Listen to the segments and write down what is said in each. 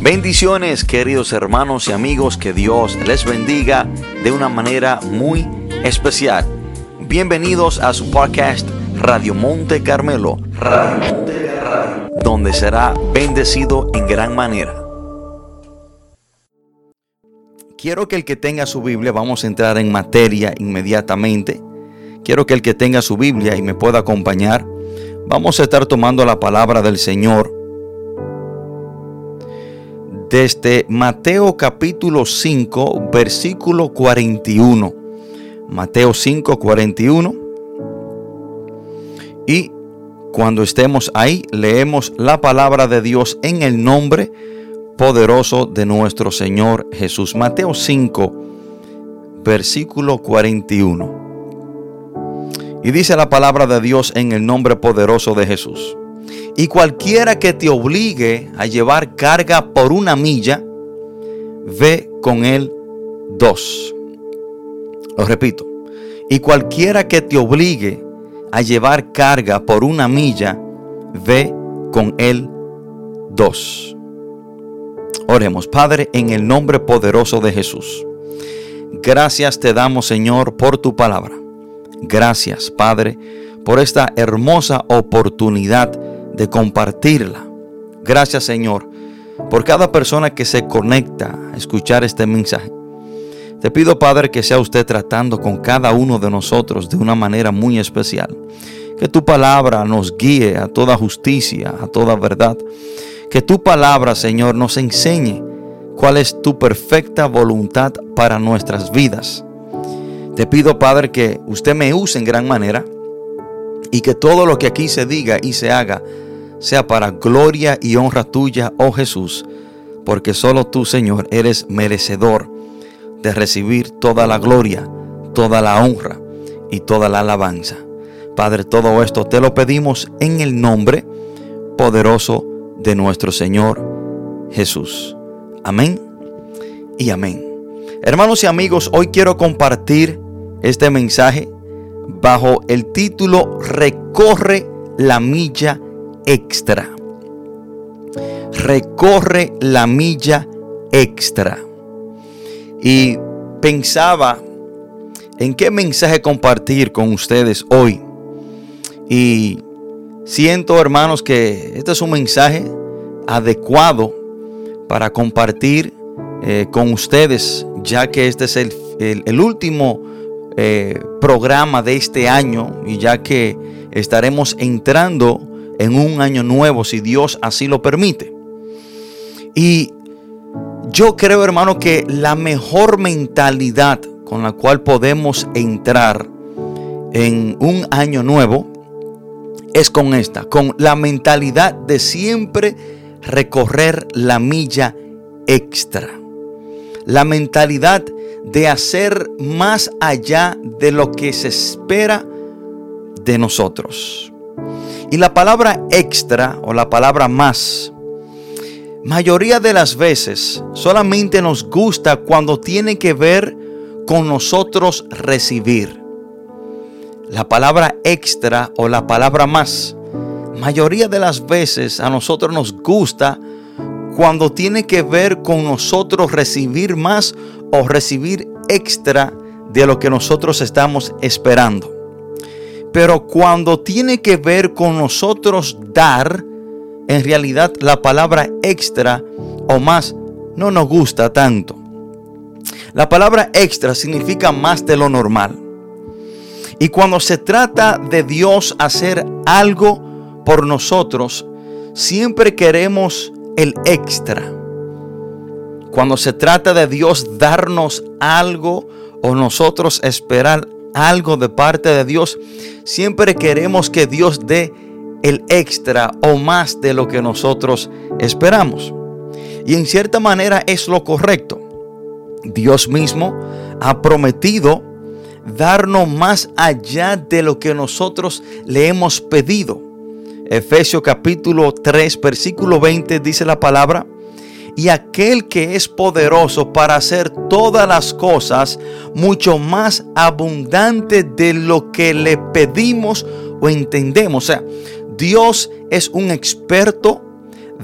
Bendiciones queridos hermanos y amigos, que Dios les bendiga de una manera muy especial. Bienvenidos a su podcast Radio Monte Carmelo, donde será bendecido en gran manera. Quiero que el que tenga su Biblia, vamos a entrar en materia inmediatamente. Quiero que el que tenga su Biblia y me pueda acompañar, vamos a estar tomando la palabra del Señor desde Mateo capítulo 5, versículo 41. Mateo 5, 41. Y cuando estemos ahí, leemos la palabra de Dios en el nombre poderoso de nuestro Señor Jesús. Mateo 5, versículo 41. Y dice la palabra de Dios en el nombre poderoso de Jesús. Y cualquiera que te obligue a llevar carga por una milla, ve con él dos. Lo repito. Y cualquiera que te obligue a llevar carga por una milla, ve con él dos. Oremos, Padre, en el nombre poderoso de Jesús. Gracias te damos, Señor, por tu palabra. Gracias, Padre, por esta hermosa oportunidad de compartirla. Gracias Señor por cada persona que se conecta a escuchar este mensaje. Te pido Padre que sea usted tratando con cada uno de nosotros de una manera muy especial. Que tu palabra nos guíe a toda justicia, a toda verdad. Que tu palabra Señor nos enseñe cuál es tu perfecta voluntad para nuestras vidas. Te pido Padre que usted me use en gran manera y que todo lo que aquí se diga y se haga sea para gloria y honra tuya, oh Jesús, porque solo tú, Señor, eres merecedor de recibir toda la gloria, toda la honra y toda la alabanza. Padre, todo esto te lo pedimos en el nombre poderoso de nuestro Señor Jesús. Amén y amén. Hermanos y amigos, hoy quiero compartir este mensaje bajo el título Recorre la milla extra. Recorre la milla extra. Y pensaba en qué mensaje compartir con ustedes hoy. Y siento, hermanos, que este es un mensaje adecuado para compartir eh, con ustedes, ya que este es el, último eh, programa de este año y ya que estaremos entrando en un año nuevo, si Dios así lo permite. Y yo creo, hermano, que la mejor mentalidad con la cual podemos entrar en un año nuevo es con esta, con la mentalidad de siempre recorrer la milla extra. La mentalidad de hacer más allá de lo que se espera de nosotros. Y la palabra extra o la palabra más, mayoría de las veces solamente nos gusta cuando tiene que ver con nosotros recibir. La palabra extra o la palabra más, mayoría de las veces a nosotros nos gusta cuando tiene que ver con nosotros recibir más o recibir extra de lo que nosotros estamos esperando. Pero cuando tiene que ver con nosotros dar, en realidad la palabra extra o más no nos gusta tanto. La palabra extra significa más de lo normal. Y cuando se trata de Dios hacer algo por nosotros, siempre queremos el extra. Cuando se trata de Dios darnos algo o nosotros esperar algo de parte de Dios, siempre queremos que Dios dé el extra o más de lo que nosotros esperamos. Y en cierta manera es lo correcto. Dios mismo ha prometido darnos más allá de lo que nosotros le hemos pedido. Efesios capítulo 3, versículo 20 dice la palabra, y aquel que es poderoso para hacer todas las cosas mucho más abundante de lo que le pedimos o entendemos. O sea, Dios es un experto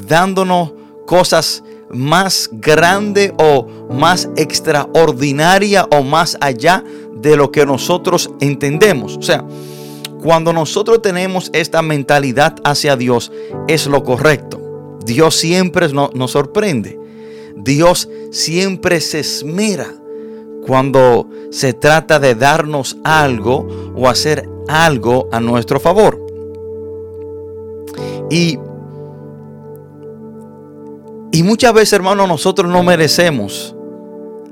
dándonos cosas más grande o más extraordinaria o más allá de lo que nosotros entendemos. O sea, cuando nosotros tenemos esta mentalidad hacia Dios, es lo correcto. Dios siempre nos, sorprende. Dios siempre se esmera cuando se trata de darnos algo o hacer algo a nuestro favor. Y, y muchas veces, hermanos, nosotros no merecemos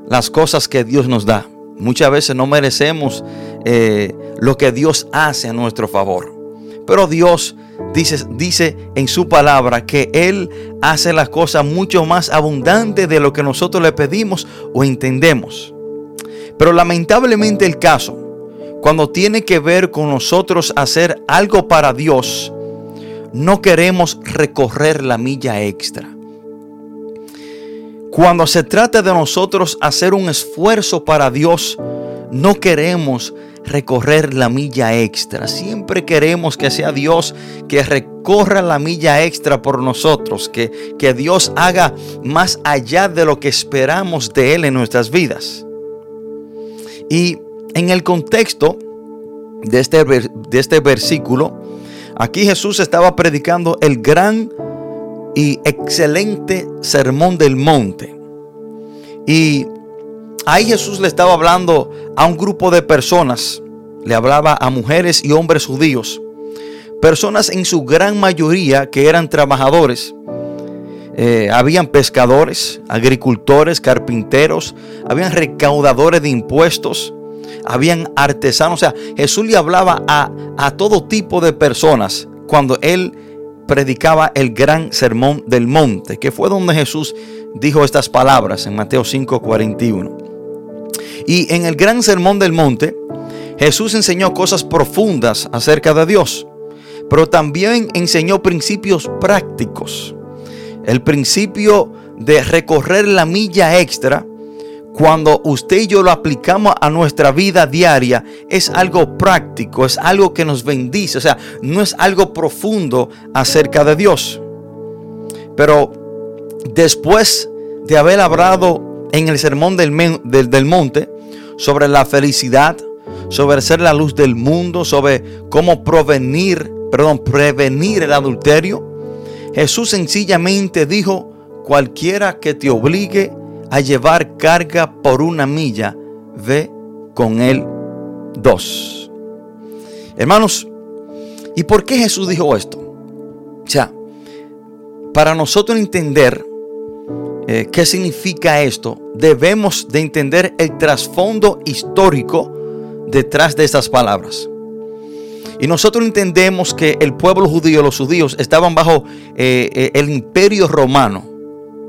las cosas que Dios nos da. Muchas veces no merecemos eh, lo que Dios hace a nuestro favor. Pero Dios dice, dice en su palabra que Él hace las cosas mucho más abundantes de lo que nosotros le pedimos o entendemos. Pero lamentablemente el caso, cuando tiene que ver con nosotros hacer algo para Dios, no queremos recorrer la milla extra. Cuando se trata de nosotros hacer un esfuerzo para Dios, no queremos recorrer la milla extra. Siempre queremos que sea Dios que recorra la milla extra por nosotros, que, que Dios haga más allá de lo que esperamos de Él en nuestras vidas. Y en el contexto de este, de este versículo, aquí Jesús estaba predicando el gran y excelente sermón del monte. Y ahí Jesús le estaba hablando a un grupo de personas. Le hablaba a mujeres y hombres judíos. Personas en su gran mayoría que eran trabajadores. Eh, habían pescadores, agricultores, carpinteros, habían recaudadores de impuestos, habían artesanos. O sea, Jesús le hablaba a, a todo tipo de personas cuando él predicaba el gran sermón del monte, que fue donde Jesús dijo estas palabras en Mateo 5:41. Y en el gran sermón del monte, Jesús enseñó cosas profundas acerca de Dios, pero también enseñó principios prácticos. El principio de recorrer la milla extra cuando usted y yo lo aplicamos a nuestra vida diaria, es algo práctico, es algo que nos bendice, o sea, no es algo profundo acerca de Dios. Pero después de haber hablado en el sermón del, del, monte sobre la felicidad, sobre ser la luz del mundo, sobre cómo prevenir, perdón, prevenir el adulterio, Jesús sencillamente dijo, cualquiera que te obligue a llevar carga por una milla, ve con él dos. Hermanos, ¿y por qué Jesús dijo esto? O sea, para nosotros entender eh, qué significa esto, debemos de entender el trasfondo histórico detrás de estas palabras. Y nosotros entendemos que el pueblo judío, los judíos, estaban bajo eh, eh, el imperio romano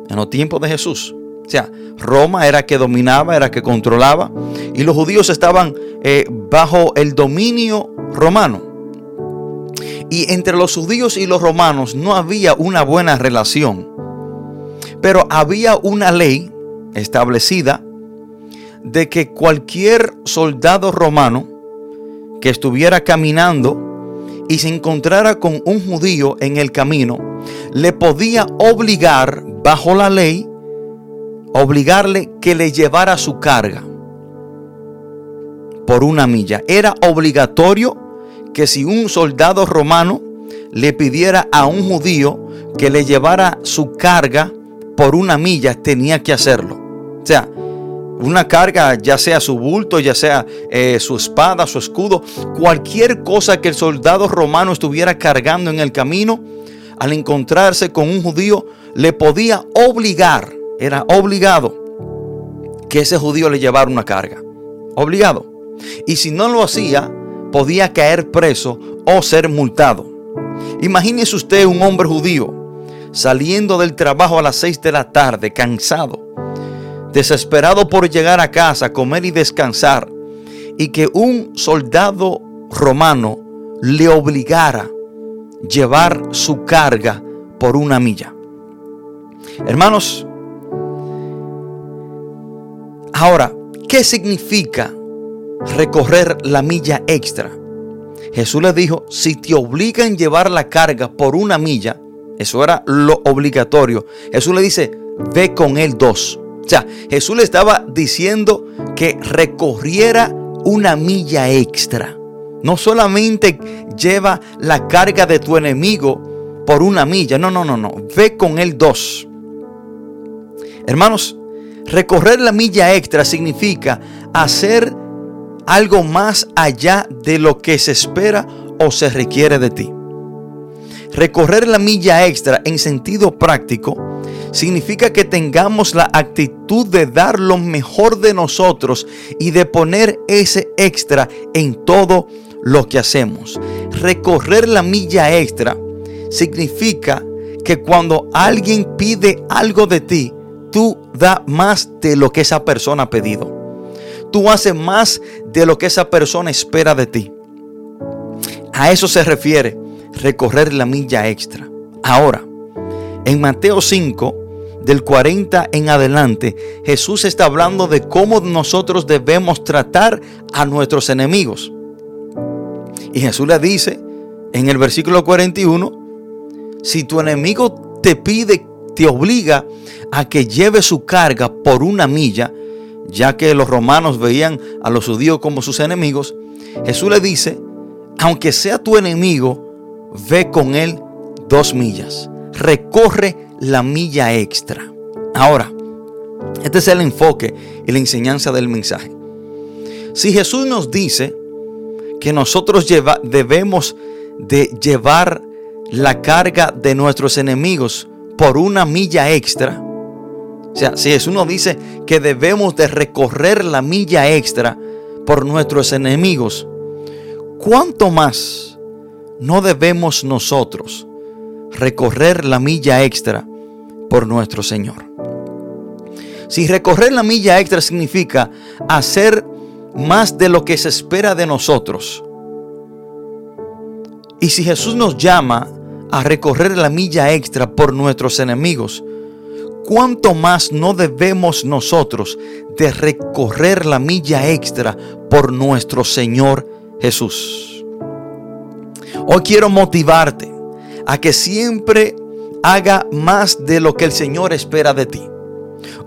en los tiempos de Jesús. O sea, Roma era que dominaba, era que controlaba. Y los judíos estaban bajo el dominio romano. Y entre los judíos y los romanos no había una buena relación. Pero había una ley establecida de que cualquier soldado romano que estuviera caminando y se encontrara con un judío en el camino, le podía obligar bajo la ley obligarle que le llevara su carga por una milla. Era obligatorio que si un soldado romano le pidiera a un judío que le llevara su carga por una milla, tenía que hacerlo. O sea, una carga, ya sea su bulto, ya sea eh, su espada, su escudo, cualquier cosa que el soldado romano estuviera cargando en el camino, al encontrarse con un judío, le podía obligar era obligado que ese judío le llevara una carga. Obligado. Y si no lo hacía, podía caer preso o ser multado. Imagínese usted un hombre judío saliendo del trabajo a las 6 de la tarde, cansado, desesperado por llegar a casa, comer y descansar, y que un soldado romano le obligara a llevar su carga por una milla. Hermanos, Ahora, ¿qué significa recorrer la milla extra? Jesús le dijo, si te obligan a llevar la carga por una milla, eso era lo obligatorio. Jesús le dice, ve con él dos. O sea, Jesús le estaba diciendo que recorriera una milla extra. No solamente lleva la carga de tu enemigo por una milla. No, no, no, no. Ve con él dos. Hermanos, recorrer la milla extra significa hacer algo más allá de lo que se espera o se requiere de ti. Recorrer la milla extra en sentido práctico significa que tengamos la actitud de dar lo mejor de nosotros y de poner ese extra en todo lo que hacemos. Recorrer la milla extra significa que cuando alguien pide algo de ti, tú das más de lo que esa persona ha pedido. Tú haces más de lo que esa persona espera de ti. A eso se refiere recorrer la milla extra. Ahora, en Mateo 5, del 40 en adelante, Jesús está hablando de cómo nosotros debemos tratar a nuestros enemigos. Y Jesús le dice en el versículo 41, si tu enemigo te pide, te obliga a que lleve su carga por una milla, ya que los romanos veían a los judíos como sus enemigos, Jesús le dice, aunque sea tu enemigo, ve con él dos millas, recorre la milla extra. Ahora, este es el enfoque y la enseñanza del mensaje. Si Jesús nos dice que nosotros debemos de llevar la carga de nuestros enemigos por una milla extra, o sea, si Jesús nos dice que debemos de recorrer la milla extra por nuestros enemigos, ¿cuánto más no debemos nosotros recorrer la milla extra por nuestro Señor? Si recorrer la milla extra significa hacer más de lo que se espera de nosotros, y si Jesús nos llama a recorrer la milla extra por nuestros enemigos, ¿cuánto más no debemos nosotros de recorrer la milla extra por nuestro Señor Jesús? Hoy quiero motivarte a que siempre haga más de lo que el Señor espera de ti.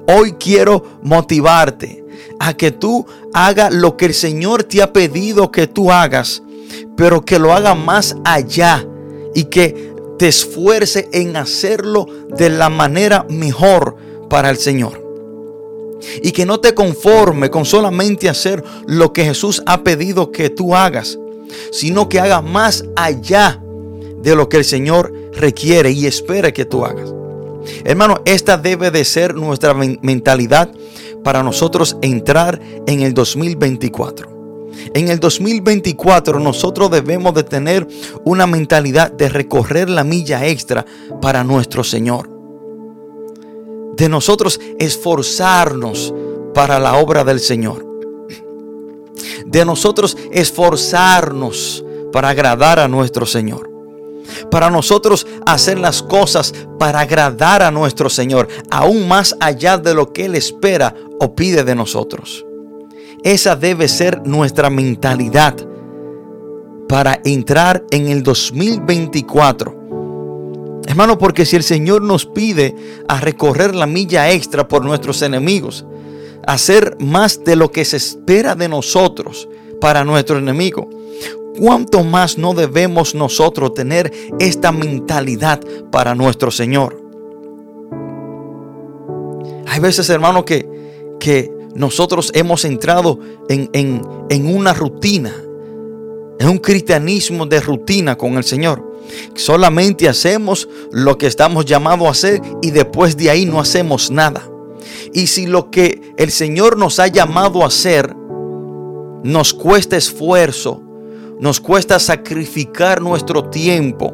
Hoy quiero motivarte a que tú hagas lo que el Señor te ha pedido que tú hagas, pero que lo haga más allá y que te esfuerce en hacerlo de la manera mejor para el Señor. Y que no te conforme con solamente hacer lo que Jesús ha pedido que tú hagas, sino que haga más allá de lo que el Señor requiere y espera que tú hagas. Hermano, esta debe de ser nuestra mentalidad para nosotros entrar en el 2024. En el 2024 nosotros debemos de tener una mentalidad de recorrer la milla extra para nuestro Señor. De nosotros esforzarnos para la obra del Señor. De nosotros esforzarnos para agradar a nuestro Señor. Para nosotros hacer las cosas para agradar a nuestro Señor, aún más allá de lo que Él espera o pide de nosotros. Esa debe ser nuestra mentalidad para entrar en el 2024. Hermano, porque si el Señor nos pide a recorrer la milla extra por nuestros enemigos, hacer más de lo que se espera de nosotros para nuestro enemigo, ¿cuánto más no debemos nosotros tener esta mentalidad para nuestro Señor? Hay veces, hermano, que, que nosotros hemos entrado en, una rutina, en un cristianismo de rutina con el Señor. Solamente hacemos lo que estamos llamados a hacer y después de ahí no hacemos nada. Y si lo que el Señor nos ha llamado a hacer nos cuesta esfuerzo, nos cuesta sacrificar nuestro tiempo,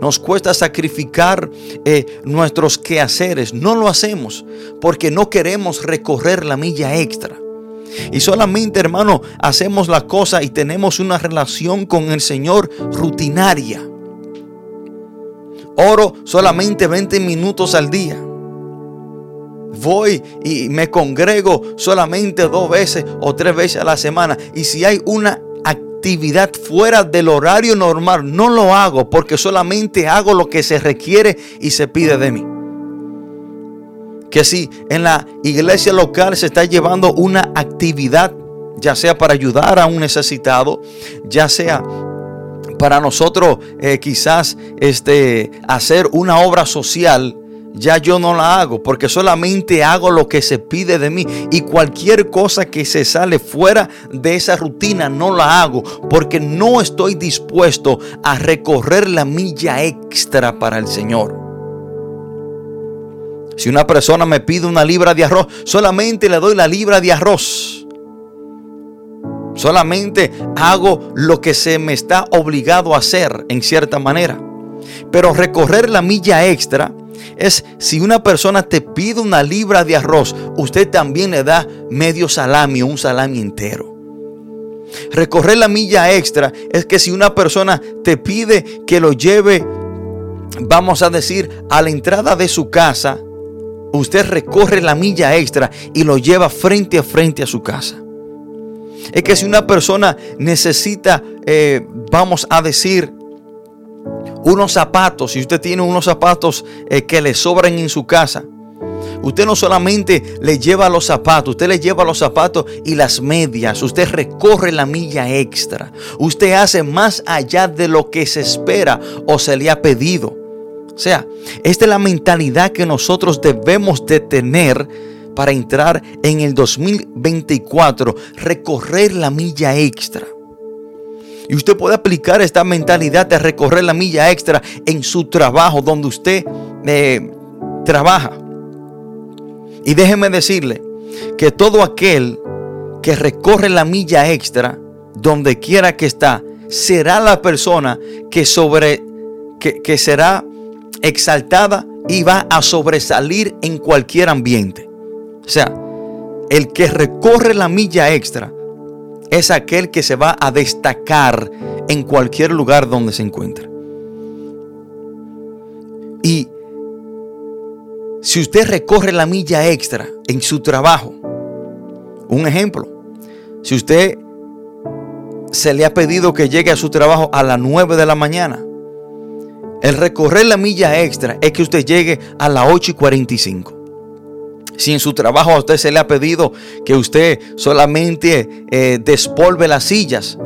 nos cuesta sacrificar eh, nuestros quehaceres. No lo hacemos porque no queremos recorrer la milla extra. Y solamente, hermano, hacemos la cosa y tenemos una relación con el Señor rutinaria. Oro solamente 20 minutos al día. Voy y me congrego solamente dos veces o tres veces a la semana. Y si hay una actividad fuera del horario normal, no lo hago porque solamente hago lo que se requiere y se pide de mí. Que si en la iglesia local se está llevando una actividad, ya sea para ayudar a un necesitado, ya sea para nosotros eh, quizás este, hacer una obra social, ya yo no la hago, porque solamente hago lo que se pide de mí. Y cualquier cosa que se sale fuera de esa rutina no la hago, porque no estoy dispuesto a recorrer la milla extra para el Señor. Si una persona me pide una libra de arroz, solamente le doy la libra de arroz. Solamente hago lo que se me está obligado a hacer en cierta manera. Pero recorrer la milla extra es si una persona te pide una libra de arroz, usted también le da medio salami o un salami entero. Recorrer la milla extra es que si una persona te pide que lo lleve, vamos a decir, a la entrada de su casa, usted recorre la milla extra y lo lleva frente a frente a su casa. Es que si una persona necesita, eh, vamos a decir, unos zapatos, si usted tiene unos zapatos eh, que le sobran en su casa, usted no solamente le lleva los zapatos, usted le lleva los zapatos y las medias, usted recorre la milla extra, usted hace más allá de lo que se espera o se le ha pedido. O sea, esta es la mentalidad que nosotros debemos de tener para entrar en el 2024, recorrer la milla extra. Y usted puede aplicar esta mentalidad de recorrer la milla extra en su trabajo, donde usted eh, trabaja. Y déjeme decirle que todo aquel que recorre la milla extra, donde quiera que está, será la persona que sobre que, que será exaltada y va a sobresalir en cualquier ambiente. O sea, el que recorre la milla extra es aquel que se va a destacar en cualquier lugar donde se encuentre. Y si usted recorre la milla extra en su trabajo, un ejemplo, si usted se le ha pedido que llegue a su trabajo a las 9 de la mañana, el recorrer la milla extra es que usted llegue a las 8 y 45. Si en su trabajo a usted se le ha pedido que usted solamente eh, despolve las sillas,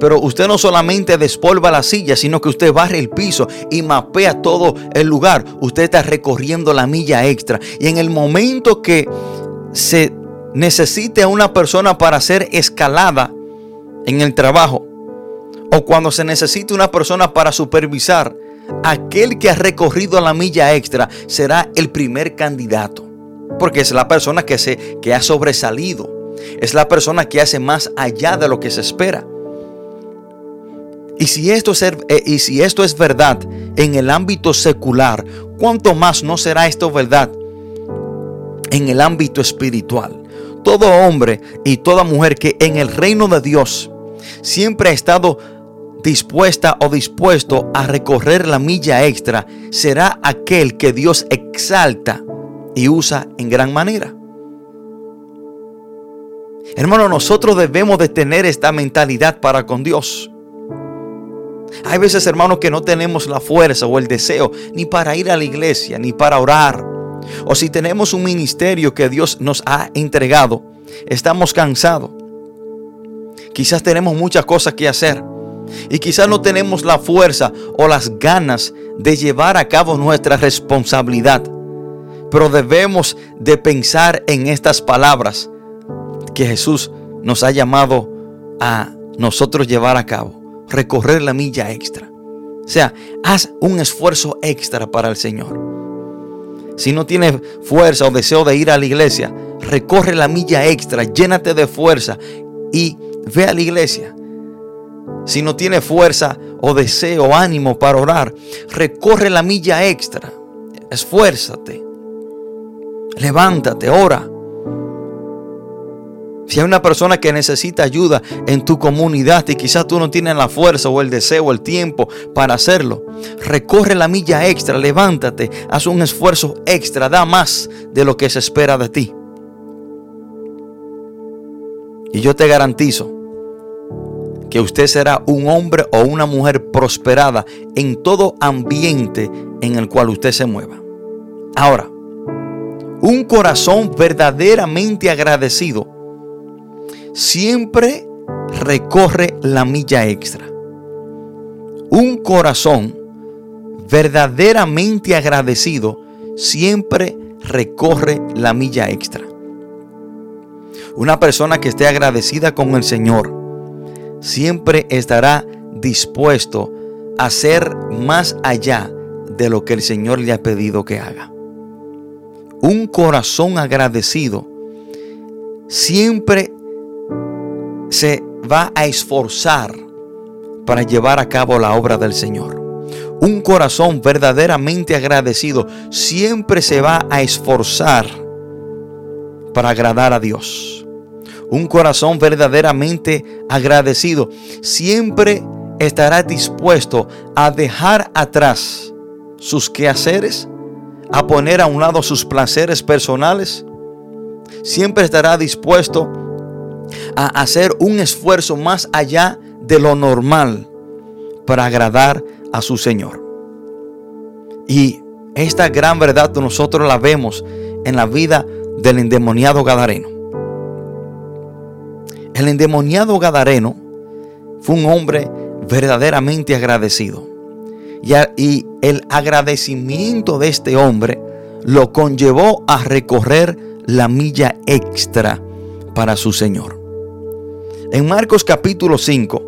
pero usted no solamente despolva las sillas, sino que usted barre el piso y mapea todo el lugar. Usted está recorriendo la milla extra. Y en el momento que se necesite a una persona para hacer escalada en el trabajo, o cuando se necesite una persona para supervisar, aquel que ha recorrido la milla extra será el primer candidato. Porque es la persona que, se, que ha sobresalido. Es la persona que hace más allá de lo que se espera. Y si, esto es, eh, y si esto es verdad en el ámbito secular, ¿cuánto más no será esto verdad en el ámbito espiritual? Todo hombre y toda mujer que en el reino de Dios siempre ha estado dispuesta o dispuesto a recorrer la milla extra, será aquel que Dios exalta y usa en gran manera. Hermano, nosotros debemos de tener esta mentalidad para con Dios. Hay veces, hermanos, que no tenemos la fuerza o el deseo ni para ir a la iglesia, ni para orar. O si tenemos un ministerio que Dios nos ha entregado, estamos cansados. Quizás tenemos muchas cosas que hacer. Y quizás no tenemos la fuerza o las ganas de llevar a cabo nuestra responsabilidad. Pero debemos de pensar en estas palabras que Jesús nos ha llamado a nosotros llevar a cabo. Recorrer la milla extra. O sea, haz un esfuerzo extra para el Señor. Si no tienes fuerza o deseo de ir a la iglesia, recorre la milla extra, llénate de fuerza y ve a la iglesia. Si no tienes fuerza o deseo ánimo para orar, recorre la milla extra. Esfuérzate. Levántate, ora. Si hay una persona que necesita ayuda en tu comunidad y quizás tú no tienes la fuerza o el deseo o el tiempo para hacerlo, recorre la milla extra, levántate, haz un esfuerzo extra, da más de lo que se espera de ti. Y yo te garantizo que usted será un hombre o una mujer prosperada en todo ambiente en el cual usted se mueva. Ahora, Un corazón verdaderamente agradecido siempre recorre la milla extra. Un corazón verdaderamente agradecido siempre recorre la milla extra. Una persona que esté agradecida con el Señor siempre estará dispuesto a hacer más allá de lo que el Señor le ha pedido que haga. Un corazón agradecido siempre se va a esforzar para llevar a cabo la obra del Señor. Un corazón verdaderamente agradecido siempre se va a esforzar para agradar a Dios. Un corazón verdaderamente agradecido siempre estará dispuesto a dejar atrás sus quehaceres, a poner a un lado sus placeres personales. Siempre estará dispuesto a hacer un esfuerzo más allá de lo normal para agradar a su Señor. Y esta gran verdad nosotros la vemos en la vida del endemoniado Gadareno. El endemoniado Gadareno fue un hombre verdaderamente agradecido. Y, el agradecimiento de este hombre lo conllevó a recorrer la milla extra para su Señor. En Marcos capítulo 5,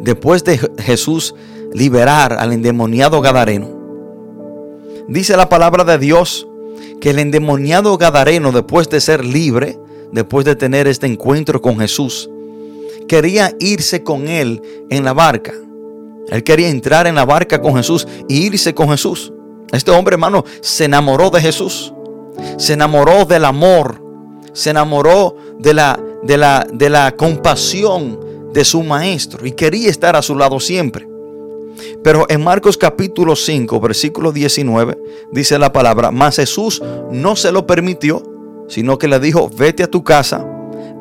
después de Jesús liberar al endemoniado Gadareno, dice la palabra de Dios que el endemoniado Gadareno, después de ser libre, después de tener este encuentro con Jesús, quería irse con él en la barca. Él quería entrar en la barca con Jesús y irse con Jesús. Este hombre, hermano, se enamoró de Jesús. Se enamoró del amor. Se enamoró de la, de la, de la compasión de su maestro y quería estar a su lado siempre. Pero en Marcos capítulo 5, versículo 19, dice la palabra, mas Jesús no se lo permitió, sino que le dijo, vete a tu casa,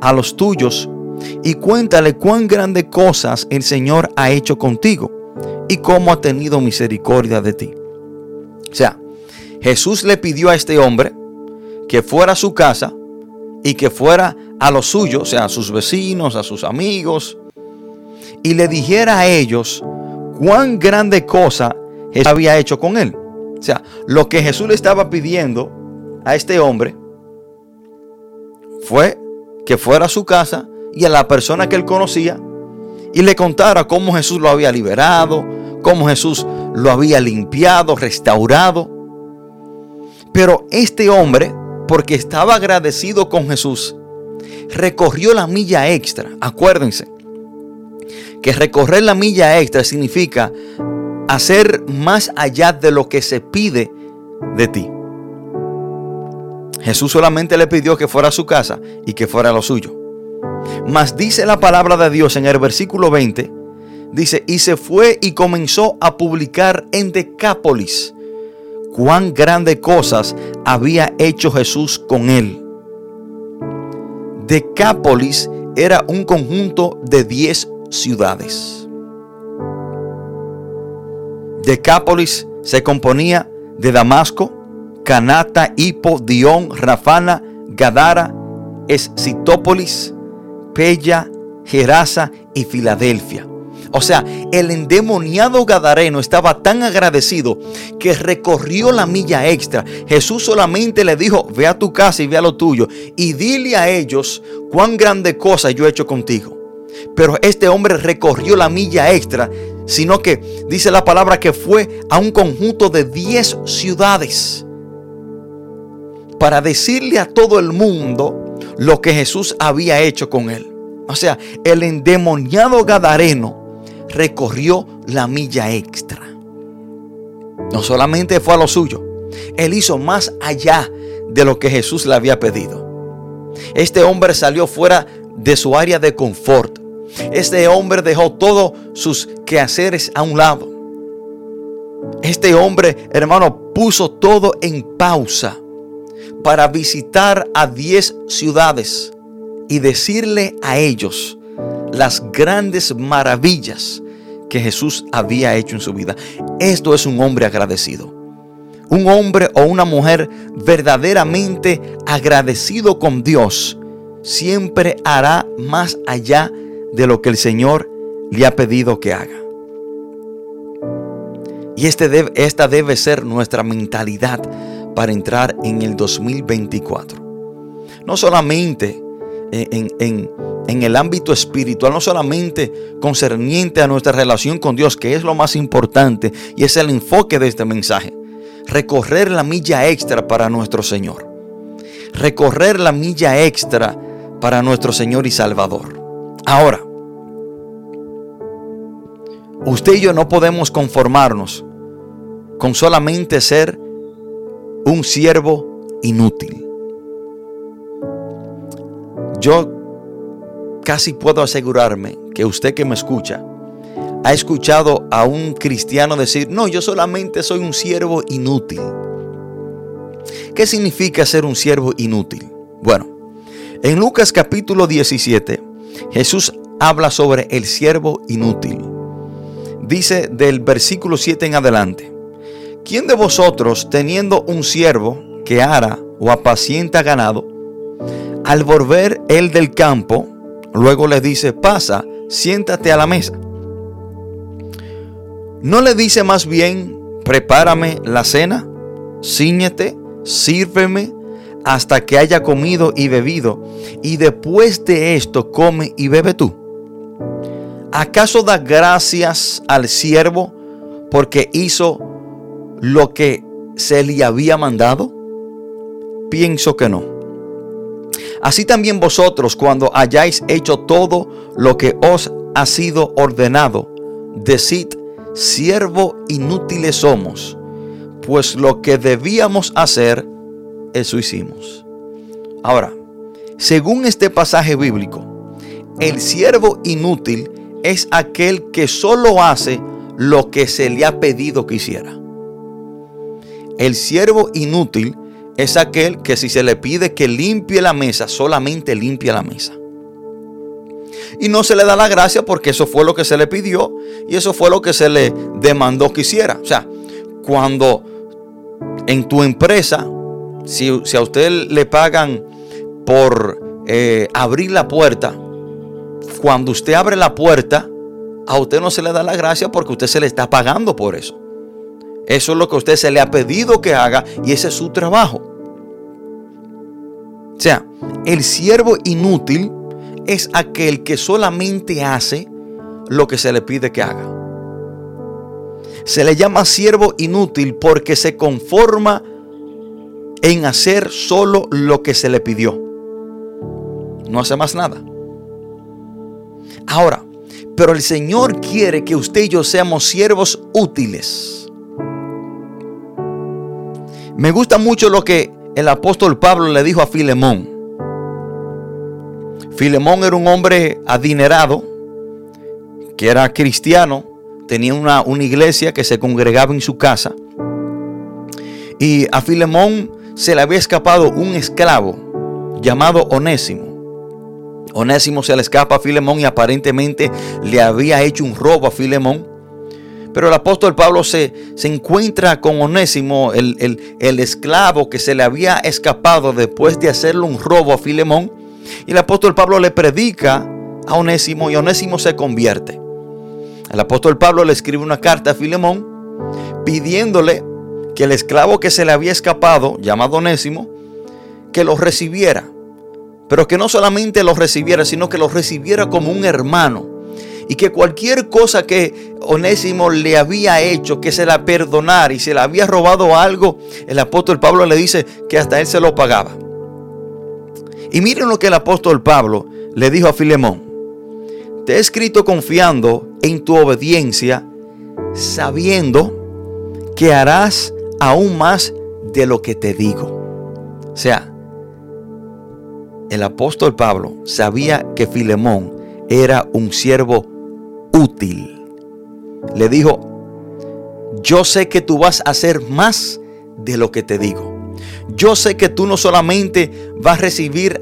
a los tuyos, y cuéntale cuán grandes cosas el Señor ha hecho contigo y cómo ha tenido misericordia de ti. O sea, Jesús le pidió a este hombre que fuera a su casa y que fuera a los suyos, o sea, a sus vecinos, a sus amigos, y le dijera a ellos cuán grande cosa Jesús había hecho con él. O sea, lo que Jesús le estaba pidiendo a este hombre fue que fuera a su casa y a la persona que él conocía y le contara cómo Jesús lo había liberado, cómo Jesús lo había limpiado, restaurado. Pero este hombre porque estaba agradecido con Jesús, recorrió la milla extra. Acuérdense que recorrer la milla extra significa hacer más allá de lo que se pide de ti. Jesús solamente le pidió que fuera a su casa y que fuera a lo suyo. Mas dice la palabra de Dios en el versículo 20, dice, y se fue y comenzó a publicar en Decápolis cuán grandes cosas había hecho Jesús con él. Decápolis era un conjunto de 10 ciudades. Decápolis se componía de Damasco, Canata, Hipo, Dion, Rafana, Gadara, Escitópolis, Pella, Gerasa y Filadelfia. O sea, el endemoniado Gadareno estaba tan agradecido que recorrió la milla extra. Jesús solamente le dijo, ve a tu casa y ve a lo tuyo y dile a ellos cuán grande cosa yo he hecho contigo. Pero este hombre recorrió la milla extra, sino que dice la palabra que fue a un conjunto de 10 ciudades para decirle a todo el mundo lo que Jesús había hecho con él. O sea, el endemoniado Gadareno recorrió la milla extra. No solamente fue a lo suyo, él hizo más allá de lo que Jesús le había pedido. Este hombre salió fuera de su área de confort. Este hombre dejó todos sus quehaceres a un lado. Este hombre, hermano, puso todo en pausa para visitar a 10 ciudades y decirle a ellos las grandes maravillas que Jesús había hecho en su vida. Esto es un hombre agradecido. un hombre o una mujer verdaderamente agradecido con Dios, siempre hará más allá de lo que el Señor le ha pedido que haga. Y este esta debe ser nuestra mentalidad para entrar en el 2024. No solamente en, en, el ámbito espiritual, no solamente concerniente a nuestra relación con Dios, que es lo más importante y es el enfoque de este mensaje. Recorrer la milla extra para nuestro Señor. Recorrer la milla extra para nuestro Señor y Salvador. Ahora, usted y yo no podemos conformarnos con solamente ser un siervo inútil. Yo casi puedo asegurarme que usted que me escucha ha escuchado a un cristiano decir, no, yo solamente soy un siervo inútil. ¿Qué significa ser un siervo inútil? Bueno, en Lucas capítulo 17, Jesús habla sobre el siervo inútil. Dice del versículo 7 en adelante, ¿quién de vosotros teniendo un siervo que ara o apacienta ganado, al volver él del campo, luego le dice, pasa, siéntate a la mesa? ¿No le dice más bien, prepárame la cena, ciñete, sírveme hasta que haya comido y bebido, y después de esto come y bebe tú? ¿Acaso da gracias al siervo porque hizo lo que se le había mandado? Pienso que no. Así también vosotros, cuando hayáis hecho todo lo que os ha sido ordenado, decid, siervo inútiles somos, pues lo que debíamos hacer, eso hicimos. Ahora, según este pasaje bíblico, el siervo inútil es aquel que solo hace lo que se le ha pedido que hiciera. El siervo inútil es aquel que si se le pide que limpie la mesa, solamente limpia la mesa. Y no se le da la gracia porque eso fue lo que se le pidió y eso fue lo que se le demandó que hiciera. O sea, cuando en tu empresa, si, a usted le pagan por eh, abrir la puerta, cuando usted abre la puerta, a usted no se le da la gracia porque usted se le está pagando por eso. Eso es lo que usted se le ha pedido que haga y ese es su trabajo. O sea, el siervo inútil es aquel que solamente hace lo que se le pide que haga. Se le llama siervo inútil porque se conforma en hacer solo lo que se le pidió. No hace más nada. Ahora, pero el Señor quiere que usted y yo seamos siervos útiles. Me gusta mucho lo que el apóstol Pablo le dijo a Filemón. Filemón era un hombre adinerado, que era cristiano, tenía una, una iglesia que se congregaba en su casa. Y a Filemón se le había escapado un esclavo llamado Onésimo. Onésimo se le escapa a Filemón y aparentemente le había hecho un robo a Filemón. Pero el apóstol Pablo se, se encuentra con Onésimo, el, el, esclavo que se le había escapado después de hacerle un robo a Filemón. Y el apóstol Pablo le predica a Onésimo y Onésimo se convierte. El apóstol Pablo le escribe una carta a Filemón pidiéndole que el esclavo que se le había escapado, llamado Onésimo, que lo recibiera. Pero que no solamente lo recibiera, sino que lo recibiera como un hermano. Y que cualquier cosa que Onésimo le había hecho, que se la perdonara y se le había robado algo, el apóstol Pablo le dice que hasta él se lo pagaba. Y miren lo que el apóstol Pablo le dijo a Filemón. Te he escrito confiando en tu obediencia, sabiendo que harás aún más de lo que te digo. O sea, el apóstol Pablo sabía que Filemón era un siervo útil. Le dijo, yo sé que tú vas a hacer más de lo que te digo. Yo sé que tú no solamente vas a recibir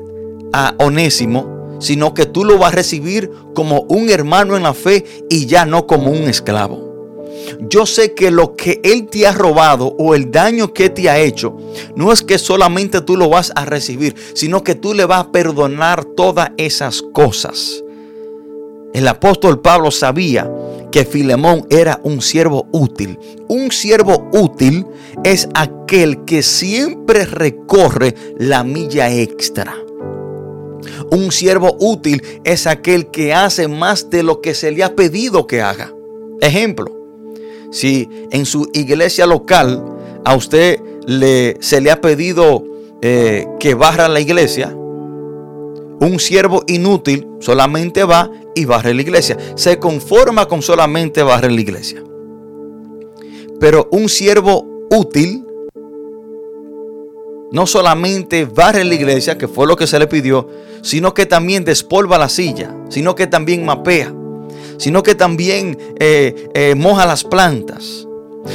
a Onésimo, sino que tú lo vas a recibir como un hermano en la fe y ya no como un esclavo. yo sé que lo que Él te ha robado o el daño que te ha hecho, no es que solamente tú lo vas a recibir, sino que tú le vas a perdonar todas esas cosas. El apóstol Pablo sabía que Filemón era un siervo útil. Un siervo útil es aquel que siempre recorre la milla extra. Un siervo útil es aquel que hace más de lo que se le ha pedido que haga. Ejemplo, si en su iglesia local a usted le, se le ha pedido eh, que barra la iglesia, un siervo inútil solamente va y barre la iglesia. Se conforma con solamente barrer la iglesia. Pero un siervo útil no solamente barre la iglesia, que fue lo que se le pidió, sino que también despolva la silla, sino que también mapea, sino que también eh, eh, moja las plantas,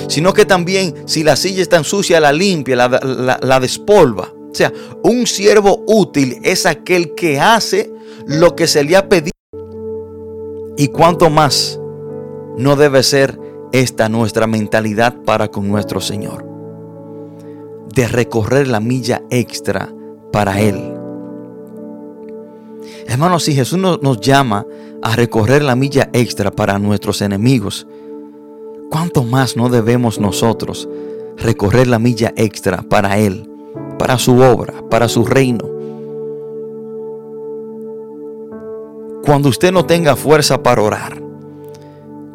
sino que también si la silla está sucia la limpia, la despolva. O sea, un siervo útil es aquel que hace lo que se le ha pedido. Y cuanto más no debe ser esta nuestra mentalidad para con nuestro Señor. De recorrer la milla extra para Él. Hermanos, si Jesús nos, llama a recorrer la milla extra para nuestros enemigos, ¿cuánto más no debemos nosotros recorrer la milla extra para Él, para su obra, para su reino? Cuando usted no tenga fuerza para orar,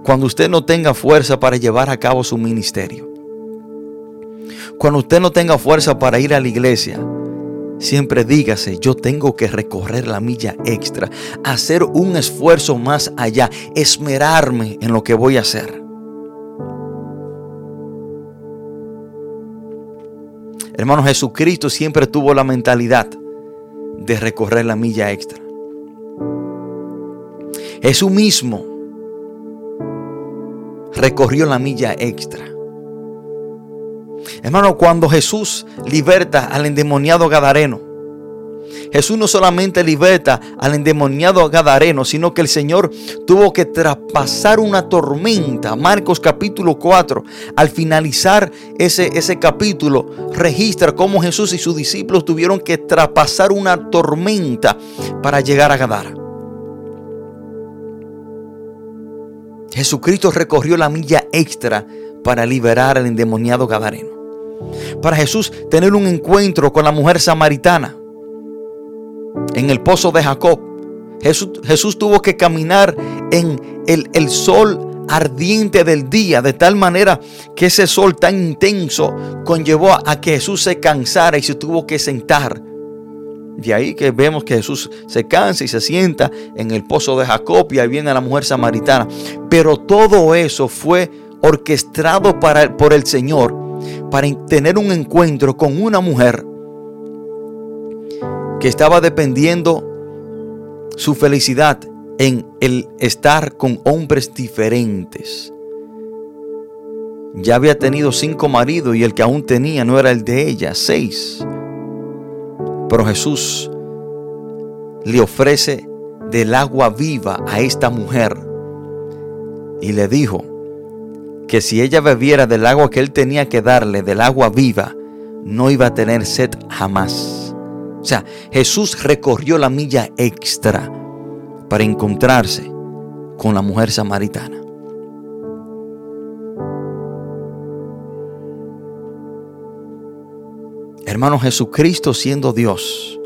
cuando usted no tenga fuerza para llevar a cabo su ministerio, cuando usted no tenga fuerza para ir a la iglesia, Siempre dígase, yo tengo que recorrer la milla extra, hacer un esfuerzo más allá, esmerarme en lo que voy a hacer. Hermano, Jesucristo siempre tuvo la mentalidad de recorrer la milla extra. Jesús mismo recorrió la milla extra. Hermano, cuando Jesús liberta al endemoniado Gadareno, Jesús no solamente liberta al endemoniado Gadareno, sino que el Señor tuvo que traspasar una tormenta. Marcos capítulo 4, al finalizar ese, ese capítulo, registra cómo Jesús y sus discípulos tuvieron que traspasar una tormenta para llegar a Gadara. Jesucristo recorrió la milla extra para liberar al endemoniado Gadareno para Jesús tener un encuentro con la mujer samaritana en el pozo de Jacob. Jesús, tuvo que caminar en el, sol ardiente del día, de tal manera que ese sol tan intenso conllevó a que Jesús se cansara y se tuvo que sentar. De ahí que vemos que Jesús se cansa y se sienta en el pozo de Jacob y ahí viene la mujer samaritana. Pero todo eso fue orquestado para, por el Señor para tener un encuentro con una mujer que estaba dependiendo su felicidad en el estar con hombres diferentes. Ya había tenido cinco maridos y el que aún tenía no era el de ella, seis. Pero Jesús le ofrece del agua viva a esta mujer y le dijo, que si ella bebiera del agua que él tenía que darle, del agua viva, no iba a tener sed jamás. O sea, Jesús recorrió la milla extra para encontrarse con la mujer samaritana. Hermano Jesucristo siendo Dios,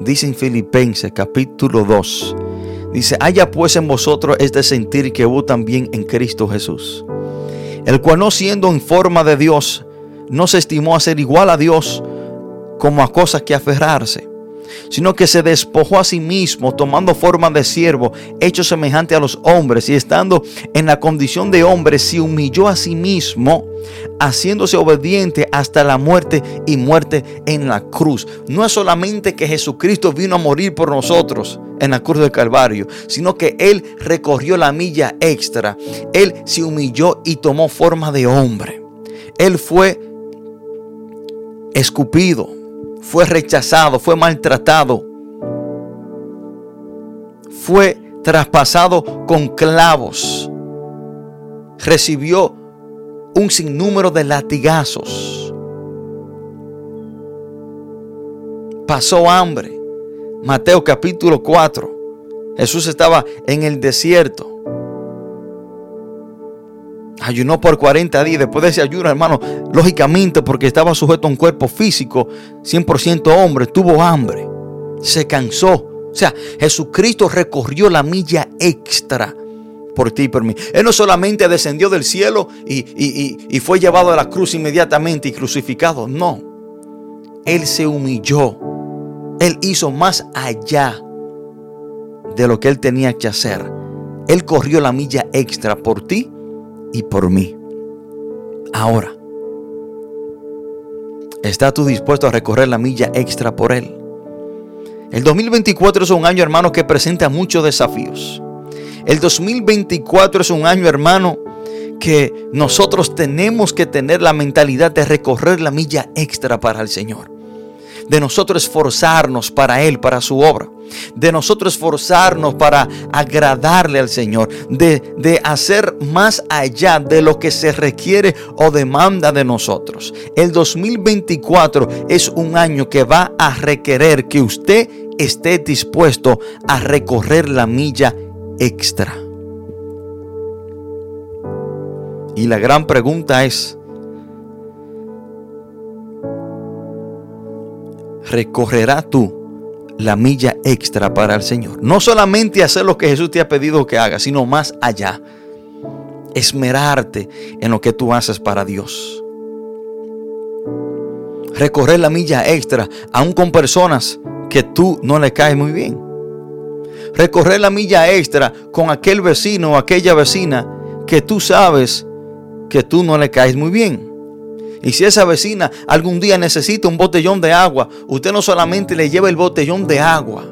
dice en Filipenses capítulo 2, dice, haya pues en vosotros este sentir que hubo también en Cristo Jesús el cual no siendo en forma de Dios, no se estimó a ser igual a Dios como a cosas que aferrarse, sino que se despojó a sí mismo, tomando forma de siervo, hecho semejante a los hombres, y estando en la condición de hombre, se humilló a sí mismo, haciéndose obediente hasta la muerte y muerte en la cruz. No es solamente que Jesucristo vino a morir por nosotros en la cruz del Calvario, sino que Él recorrió la milla extra. Él se humilló y tomó forma de hombre. Él fue escupido, fue rechazado, fue maltratado, fue traspasado con clavos recibió un sinnúmero de latigazos. Pasó hambre. Mateo capítulo 4. Jesús estaba en el desierto. Ayunó por 40 días. Después de ese ayuno, hermano, lógicamente, porque estaba sujeto a un cuerpo físico, 100% hombre, tuvo hambre. Se cansó. O sea, Jesucristo recorrió la milla extra por ti y por mí. Él no solamente descendió del cielo y, fue llevado a la cruz inmediatamente y crucificado. No. Él se humilló. Él hizo más allá de lo que él tenía que hacer. Él corrió la milla extra por ti y por mí. Ahora, ¿estás tú dispuesto a recorrer la milla extra por él? El 2024 es un año, hermano, que presenta muchos desafíos. El 2024 es un año, hermano, que nosotros tenemos que tener la mentalidad de recorrer la milla extra para el Señor. De nosotros esforzarnos para Él, para su obra. De nosotros esforzarnos para agradarle al Señor. De, de hacer más allá de lo que se requiere o demanda de nosotros. El 2024 es un año que va a requerir que usted esté dispuesto a recorrer la milla extra extra. Y la gran pregunta es, ¿recorrerá tú la milla extra para el Señor? No solamente hacer lo que Jesús te ha pedido que hagas, sino más allá. Esmerarte en lo que tú haces para Dios. Recorrer la milla extra, aún con personas que tú no le caes muy bien recorrer la milla extra con aquel vecino o aquella vecina que tú sabes que tú no le caes muy bien. Y si esa vecina algún día necesita un botellón de agua, usted no solamente le lleva el botellón de agua,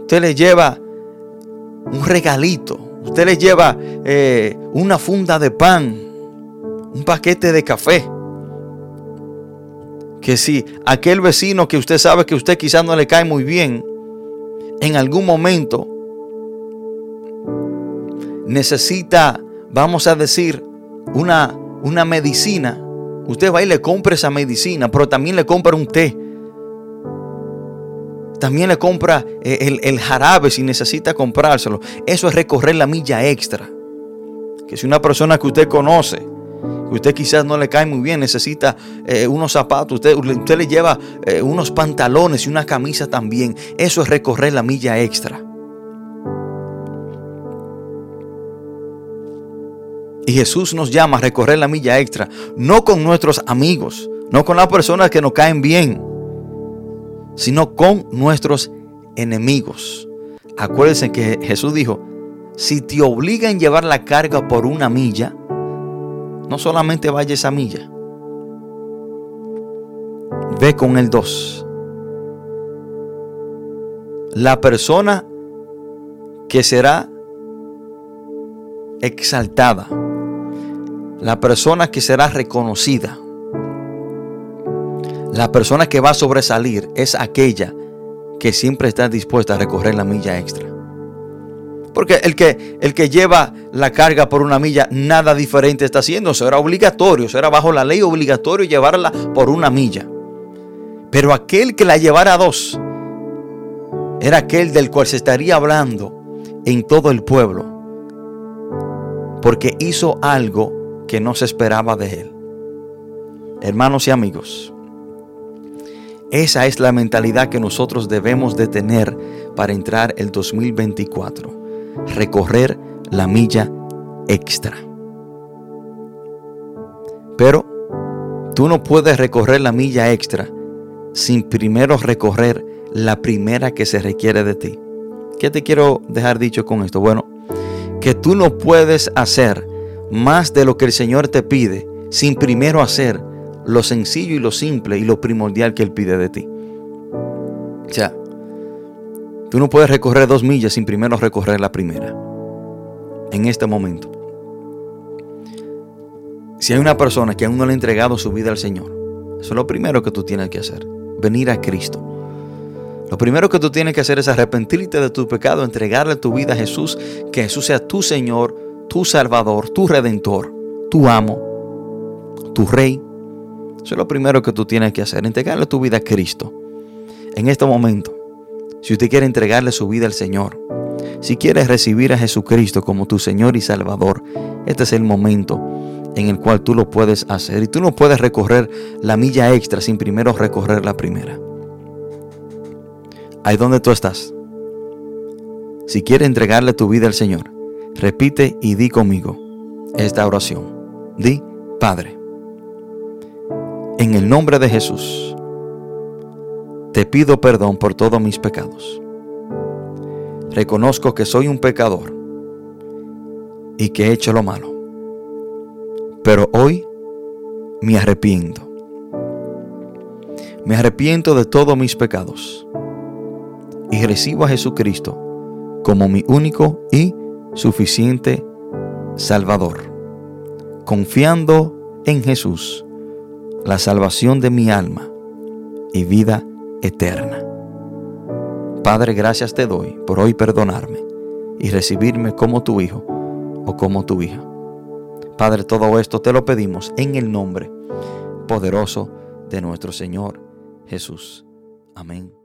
usted le lleva un regalito, usted le lleva eh, una funda de pan, un paquete de café. Que si aquel vecino que usted sabe que usted quizás no le cae muy bien, en algún momento necesita, vamos a decir, una, una medicina, usted va y le compra esa medicina, pero también le compra un té. También le compra eh, el, jarabe si necesita comprárselo. Eso es recorrer la milla extra. Que si una persona que usted conoce, usted quizás no le cae muy bien, necesita eh, unos zapatos, usted, usted le lleva eh, unos pantalones y una camisa también. Eso es recorrer la milla extra. Y Jesús nos llama a recorrer la milla extra, no con nuestros amigos, no con las personas que nos caen bien, sino con nuestros enemigos. Acuérdense que Jesús dijo, si te obligan a llevar la carga por una milla, no solamente vaya esa milla. Ve con el 2. La persona que será exaltada. La persona que será reconocida. La persona que va a sobresalir es aquella que siempre está dispuesta a recorrer la milla extra. Porque el que, el que lleva la carga por una milla, nada diferente está haciendo. Eso era obligatorio, eso era bajo la ley obligatorio llevarla por una milla. Pero aquel que la llevara a dos, era aquel del cual se estaría hablando en todo el pueblo. Porque hizo algo que no se esperaba de él. Hermanos y amigos, esa es la mentalidad que nosotros debemos de tener para entrar el 2024 recorrer la milla extra. Pero tú no puedes recorrer la milla extra sin primero recorrer la primera que se requiere de ti. ¿Qué te quiero dejar dicho con esto? Bueno, que tú no puedes hacer más de lo que el Señor te pide sin primero hacer lo sencillo y lo simple y lo primordial que Él pide de ti. O sea, Tú no puedes recorrer dos millas sin primero recorrer la primera. En este momento. Si hay una persona que aún no le ha entregado su vida al Señor, eso es lo primero que tú tienes que hacer. Venir a Cristo. Lo primero que tú tienes que hacer es arrepentirte de tu pecado, entregarle tu vida a Jesús, que Jesús sea tu Señor, tu Salvador, tu Redentor, tu amo, tu Rey. Eso es lo primero que tú tienes que hacer, entregarle tu vida a Cristo. En este momento, si usted quiere entregarle su vida al Señor, si quieres recibir a Jesucristo como tu Señor y Salvador, este es el momento en el cual tú lo puedes hacer. Y tú no puedes recorrer la milla extra sin primero recorrer la primera. Ahí donde tú estás. Si quieres entregarle tu vida al Señor, repite y di conmigo esta oración. Di, Padre, en el nombre de Jesús, te pido perdón por todos mis pecados. Reconozco que soy un pecador y que he hecho lo malo. Pero hoy me arrepiento. Me arrepiento de todos mis pecados y recibo a Jesucristo como mi único y suficiente Salvador. Confiando en Jesús, la salvación de mi alma y vida eterna. Padre, gracias te doy por hoy perdonarme y recibirme como tu hijo o como tu hija. Padre, todo esto te lo pedimos en el nombre poderoso de nuestro Señor Jesús. Amén.